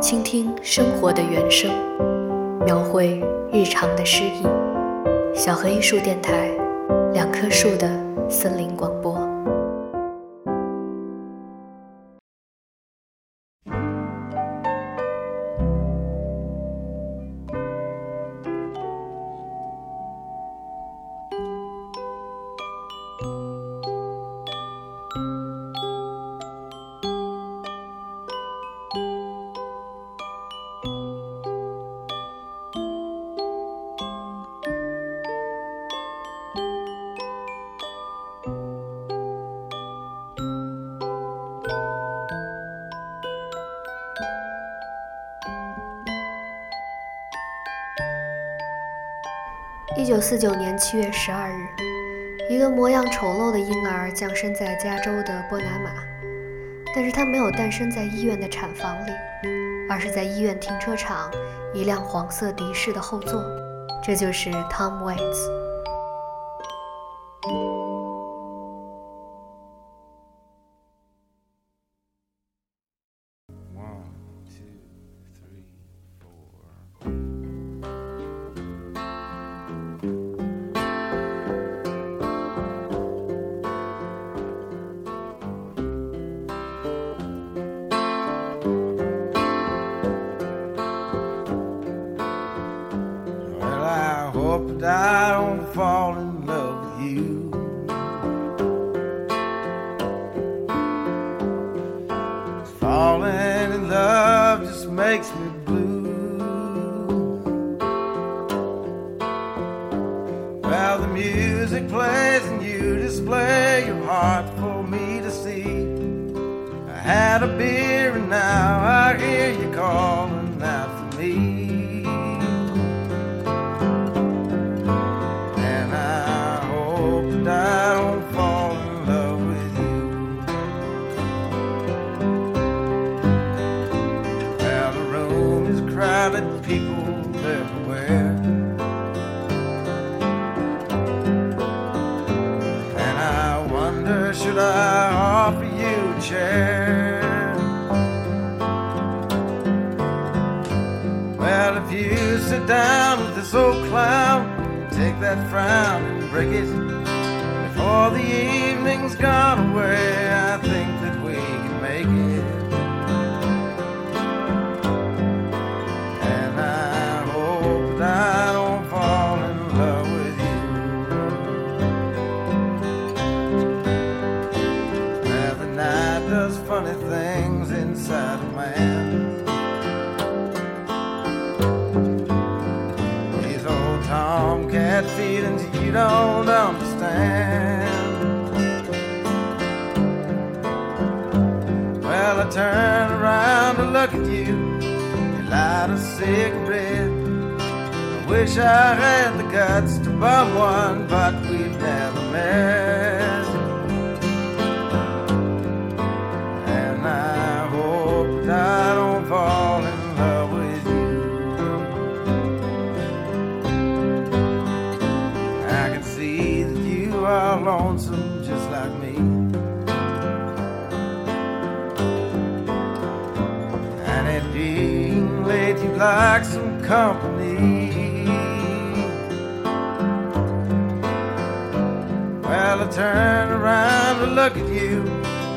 倾听生活的原声，描绘日常的诗意。小河艺术电台，两棵树的森林广播。九四九年七月十二日，一个模样丑陋的婴儿降生在加州的波拿马，但是他没有诞生在医院的产房里，而是在医院停车场一辆黄色的士的后座。这就是 Tom Waits。Does funny things inside a man. These old tomcat feelings you don't understand. Well, I turn around to look at you. You light a cigarette. I wish I had the guts to bum one, but being late, you'd like some company. Well, I turn around to look at you.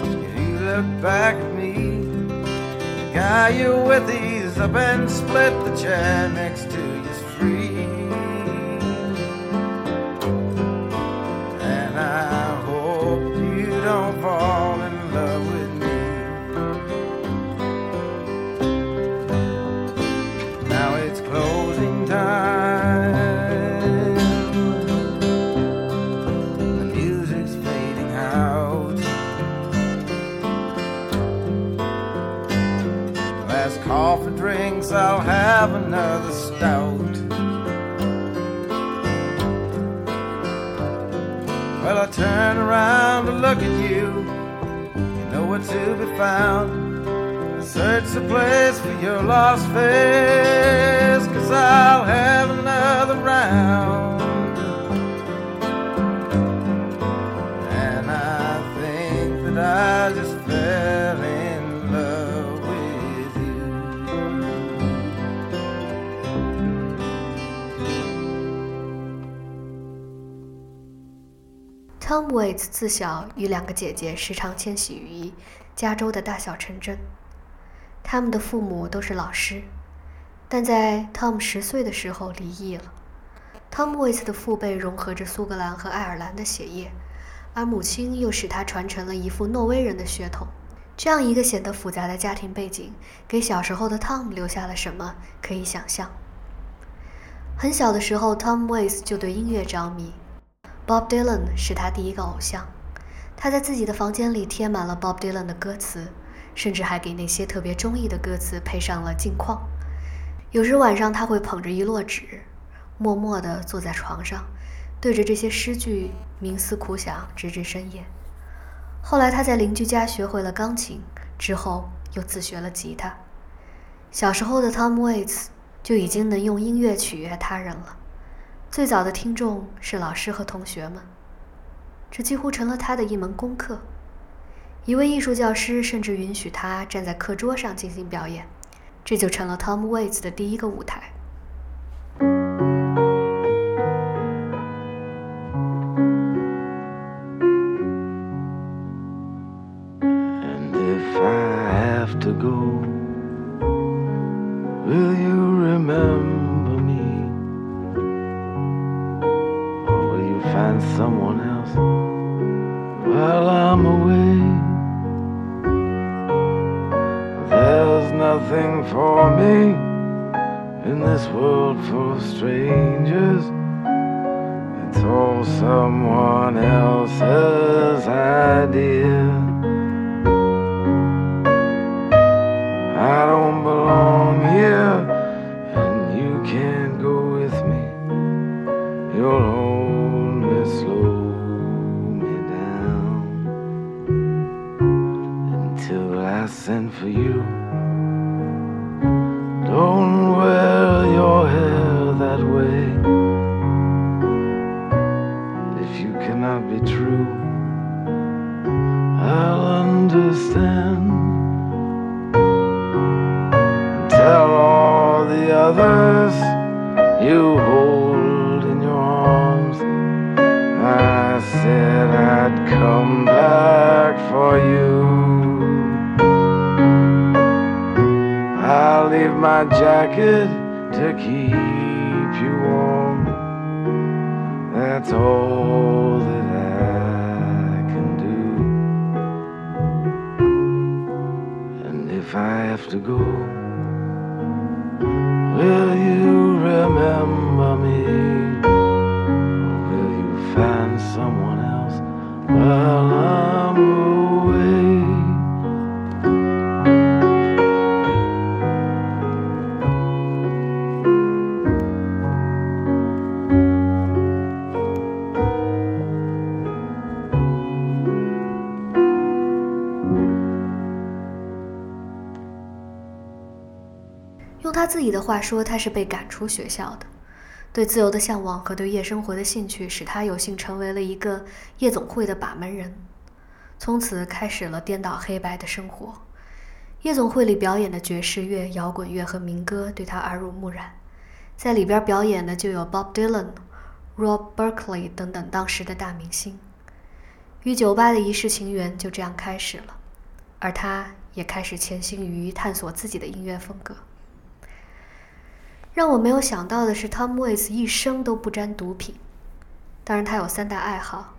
and You look back at me. The guy you're with, he's up and split the chair next to have another stout. Well, I turn around to look at you. You know where to be found. I search the place for your lost face, cause I'll have another round. And I think that I Tom Waits 自小与两个姐姐时常迁徙于加州的大小城镇，他们的父母都是老师，但在 Tom 十岁的时候离异了。Tom Waits 的父辈融合着苏格兰和爱尔兰的血液，而母亲又使他传承了一副诺威人的血统。这样一个显得复杂的家庭背景，给小时候的 Tom 留下了什么？可以想象。很小的时候，Tom Waits 就对音乐着迷。Bob Dylan 是他第一个偶像，他在自己的房间里贴满了 Bob Dylan 的歌词，甚至还给那些特别中意的歌词配上了镜框。有时晚上他会捧着一摞纸，默默地坐在床上，对着这些诗句冥思苦想，直至深夜。后来他在邻居家学会了钢琴，之后又自学了吉他。小时候的 Tom Waits 就已经能用音乐取悦他人了。最早的听众是老师和同学们，这几乎成了他的一门功课。一位艺术教师甚至允许他站在课桌上进行表演，这就成了 Tom Waits 的第一个舞台。I'll my jacket to keep you warm. That's all that I can do. And if I have to go, Will you remember me? Or will you find someone else while 用他自己的话说，他是被赶出学校的。对自由的向往和对夜生活的兴趣，使他有幸成为了一个夜总会的把门人，从此开始了颠倒黑白的生活。夜总会里表演的爵士乐、摇滚乐和民歌对他耳濡目染，在里边表演的就有 Bob Dylan、Rob Berkeley 等等当时的大明星。与酒吧的一世情缘就这样开始了，而他也开始潜心于探索自己的音乐风格。让我没有想到的是，Tom Waits 一生都不沾毒品。当然，他有三大爱好：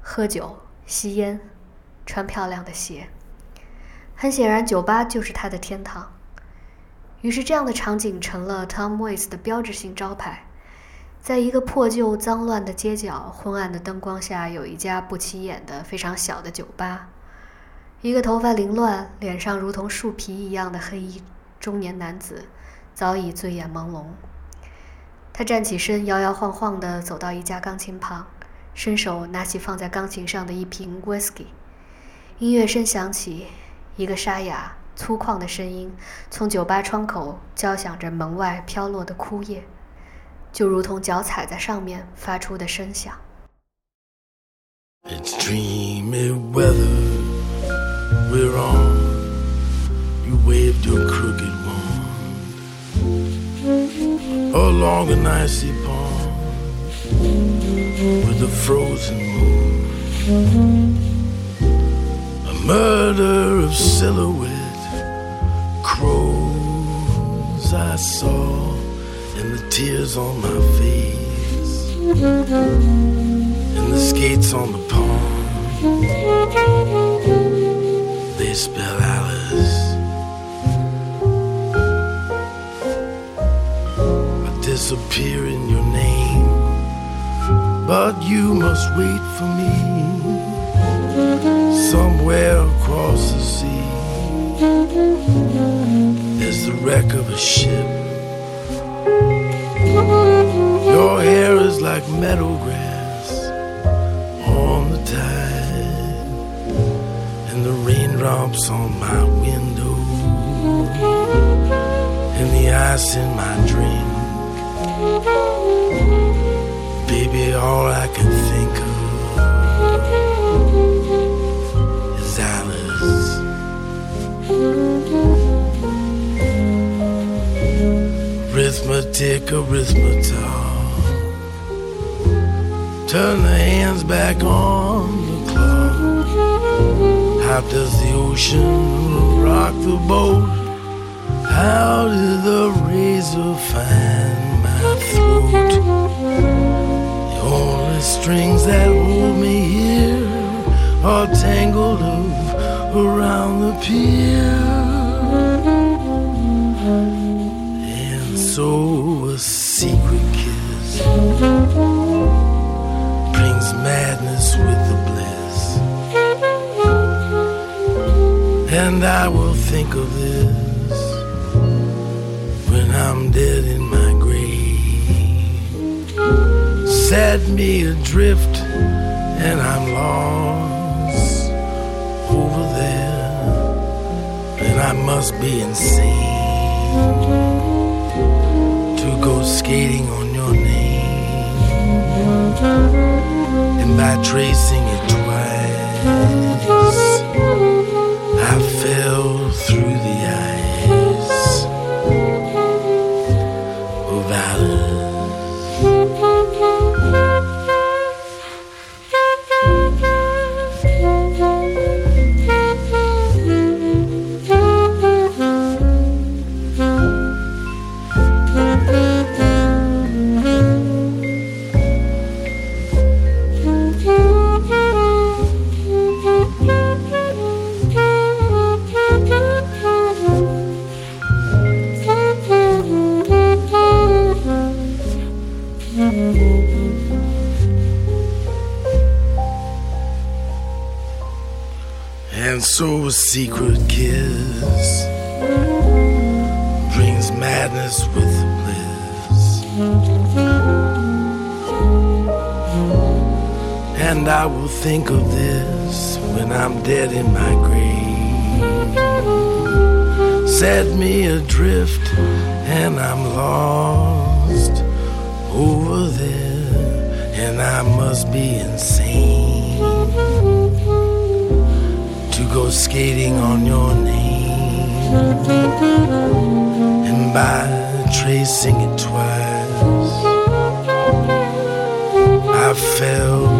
喝酒、吸烟、穿漂亮的鞋。很显然，酒吧就是他的天堂。于是，这样的场景成了 Tom Waits 的标志性招牌。在一个破旧、脏乱的街角，昏暗的灯光下，有一家不起眼的非常小的酒吧。一个头发凌乱、脸上如同树皮一样的黑衣中年男子。早已醉眼朦胧。他站起身，摇摇晃晃地走到一架钢琴旁，伸手拿起放在钢琴上的一瓶 whisky。音乐声响起，一个沙哑、粗犷的声音从酒吧窗口交响着门外飘落的枯叶，就如同脚踩在上面发出的声响。It's dreamy weather we're on. You wave your crooked along an icy pond with a frozen moon. A murder of silhouette crows I saw and the tears on my face and the skates on the pond they spell Alice disappear in your name. But you must wait for me somewhere across the sea. There's the wreck of a ship. Your hair is like meadow grass on the tide, and the raindrops on my window, and the ice in my drink. Baby, all I can think of is Alice. Arithmetic, arithmetic. Turn the hands back on the clock. How does the ocean rock the boat? How did the razor find The only strings that hold me here are tangled up around the pier. And so a secret kiss brings madness with the bliss. And I will think of this when I'm dead in my Set me adrift, and I'm lost over there. And I must be insane to go skating on your name. And by tracing it twice, And I will think of this when I'm dead in my grave. Set me adrift, and I'm lost over there, and I must be insane to go skating on your name. And by tracing it twice, I fell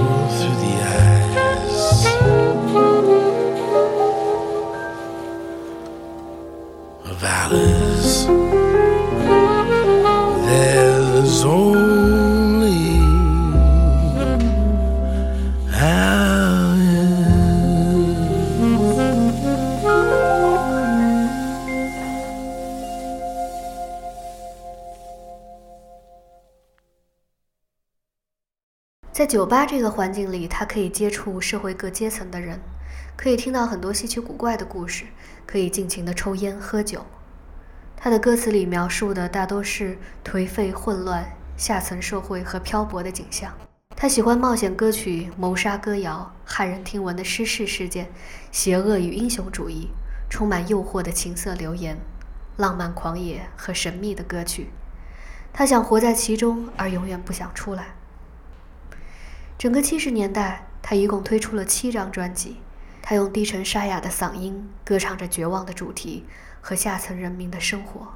在酒吧这个环境里，他可以接触社会各阶层的人，可以听到很多稀奇古怪的故事，可以尽情的抽烟喝酒。他的歌词里描述的大多是颓废、混乱、下层社会和漂泊的景象。他喜欢冒险歌曲、谋杀歌谣、骇人听闻的失事事件、邪恶与英雄主义、充满诱惑的情色流言、浪漫狂野和神秘的歌曲。他想活在其中，而永远不想出来。整个七十年代，他一共推出了七张专辑。他用低沉沙哑的嗓音歌唱着绝望的主题和下层人民的生活，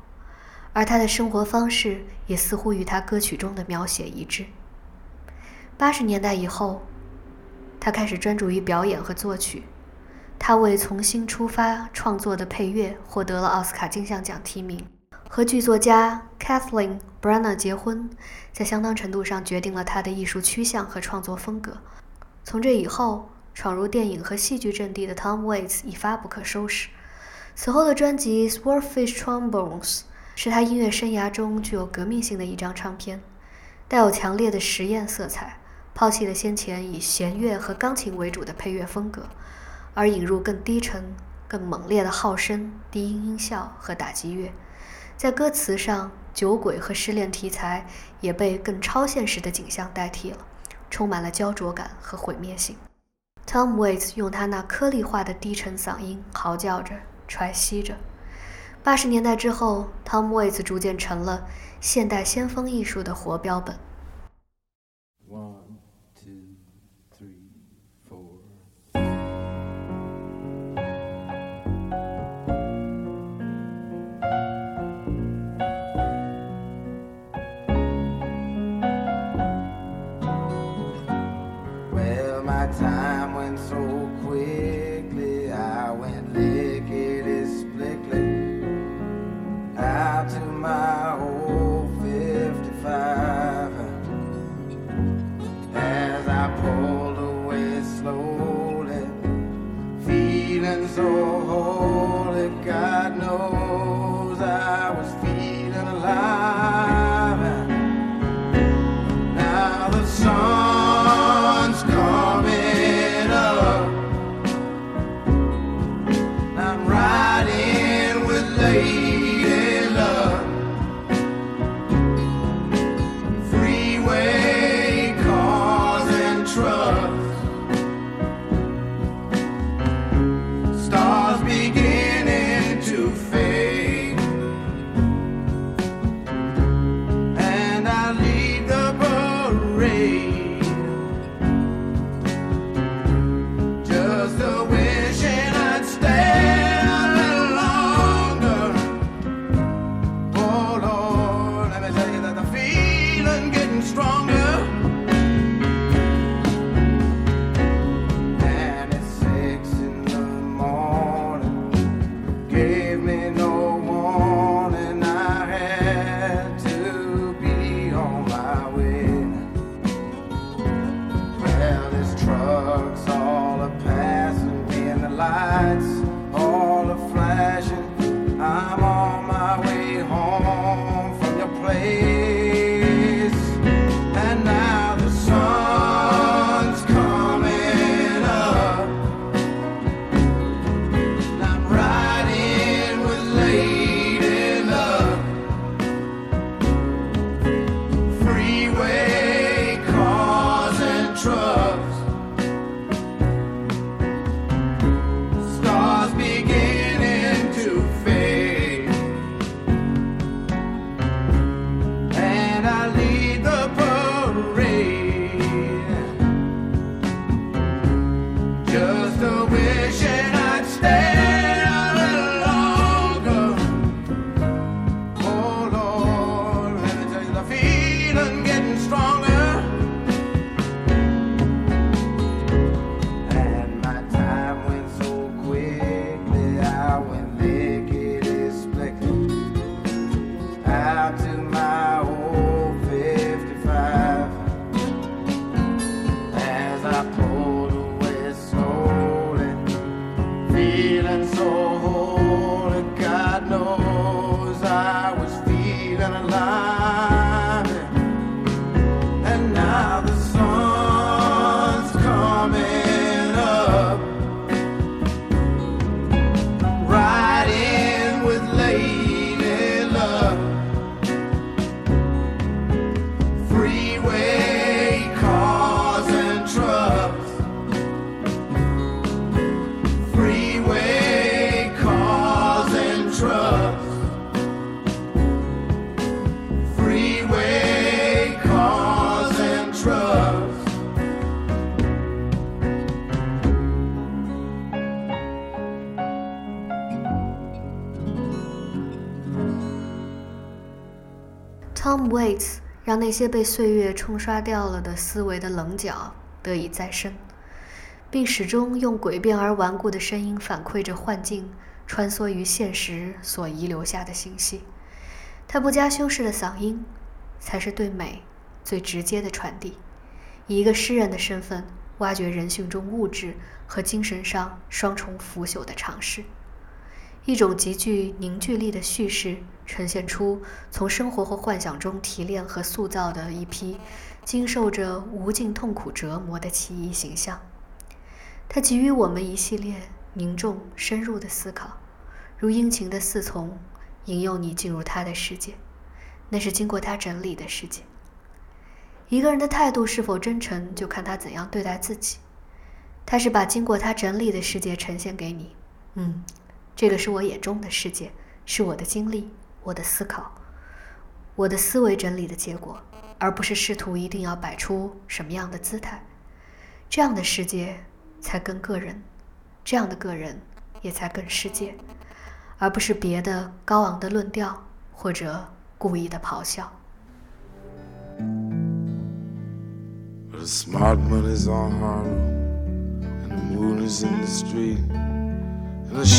而他的生活方式也似乎与他歌曲中的描写一致。八十年代以后，他开始专注于表演和作曲。他为《重新出发》创作的配乐获得了奥斯卡金像奖提名。和剧作家 Kathleen Brenner 结婚，在相当程度上决定了他的艺术趋向和创作风格。从这以后，闯入电影和戏剧阵地的 Tom Waits 一发不可收拾。此后的专辑《Swordfish Trombones》是他音乐生涯中具有革命性的一张唱片，带有强烈的实验色彩，抛弃了先前以弦乐和钢琴为主的配乐风格，而引入更低沉、更猛烈的号声、低音音效和打击乐。在歌词上，酒鬼和失恋题材也被更超现实的景象代替了，充满了焦灼感和毁灭性。Tom Waits 用他那颗粒化的低沉嗓音嚎叫着、喘息着。八十年代之后，Tom Waits 逐渐成了现代先锋艺术的活标本。Waits 让那些被岁月冲刷掉了的思维的棱角得以再生，并始终用诡辩而顽固的声音反馈着幻境穿梭于现实所遗留下的信息。他不加修饰的嗓音，才是对美最直接的传递。以一个诗人的身份，挖掘人性中物质和精神上双重腐朽的尝试。一种极具凝聚力的叙事，呈现出从生活和幻想中提炼和塑造的一批经受着无尽痛苦折磨的奇异形象。它给予我们一系列凝重深入的思考，如殷勤的侍从引诱你进入他的世界，那是经过他整理的世界。一个人的态度是否真诚，就看他怎样对待自己。他是把经过他整理的世界呈现给你，嗯。这个是我眼中的世界，是我的经历，我的思考，我的思维整理的结果，而不是试图一定要摆出什么样的姿态。这样的世界才更个人，这样的个人也才更世界，而不是别的高昂的论调或者故意的咆哮。And the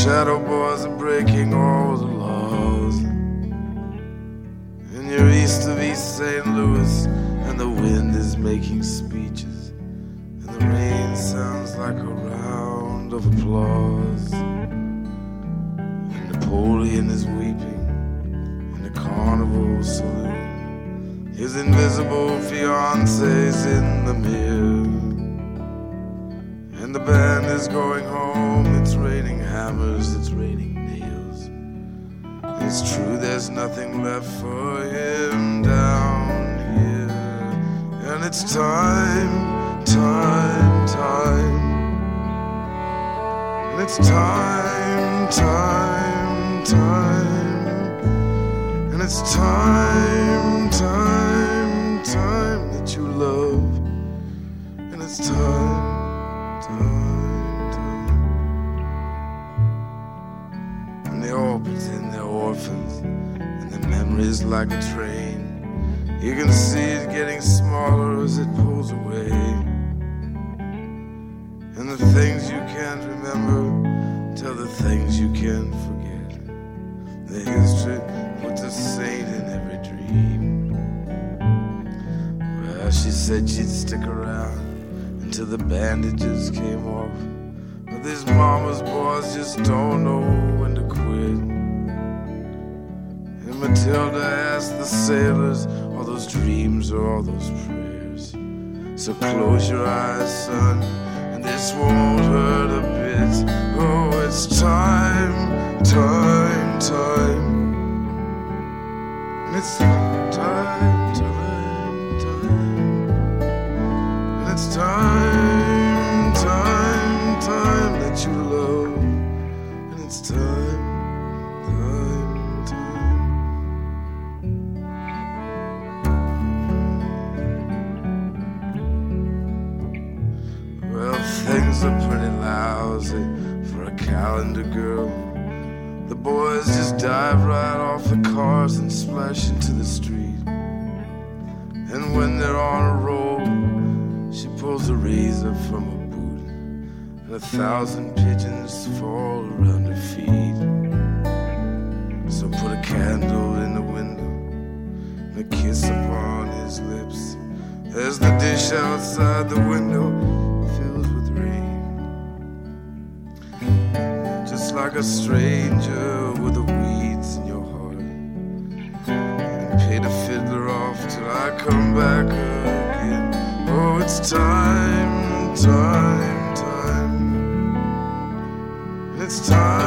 shadow boys are breaking all the laws. And you're east of East St. Louis, and the wind is making speeches. And the rain sounds like a round of applause. And Napoleon is weeping in the carnival saloon. His invisible fiancee's in the mirror. And the band is going home, hammers, it's raining nails. It's true, there's nothing left for him down here. And it's time, time, time. And it's time, time, time. And it's time, time, time that you love. And it's time, is like a train. You can see it getting smaller as it pulls away. And the things you can't remember tell the things you can't forget. The history puts a saint in every dream. Well, she said she'd stick around until the bandages came off. But these mama's boys just don't know when to quit. Matilda asked the sailors, all those dreams or all those prayers. So close your eyes, son, and this won't hurt a bit. Oh, it's time, time, time. And it's time, time, calendar girl. The boys just dive right off the cars and splash into the street. And when they're on a roll, she pulls a razor from a boot, and a thousand pigeons fall around her feet. So put a candle in the window and a kiss upon his lips as the dish outside the window like a stranger with the weeds in your heart. And pay the fiddler off till I come back again. Oh, it's time, time, time. It's time,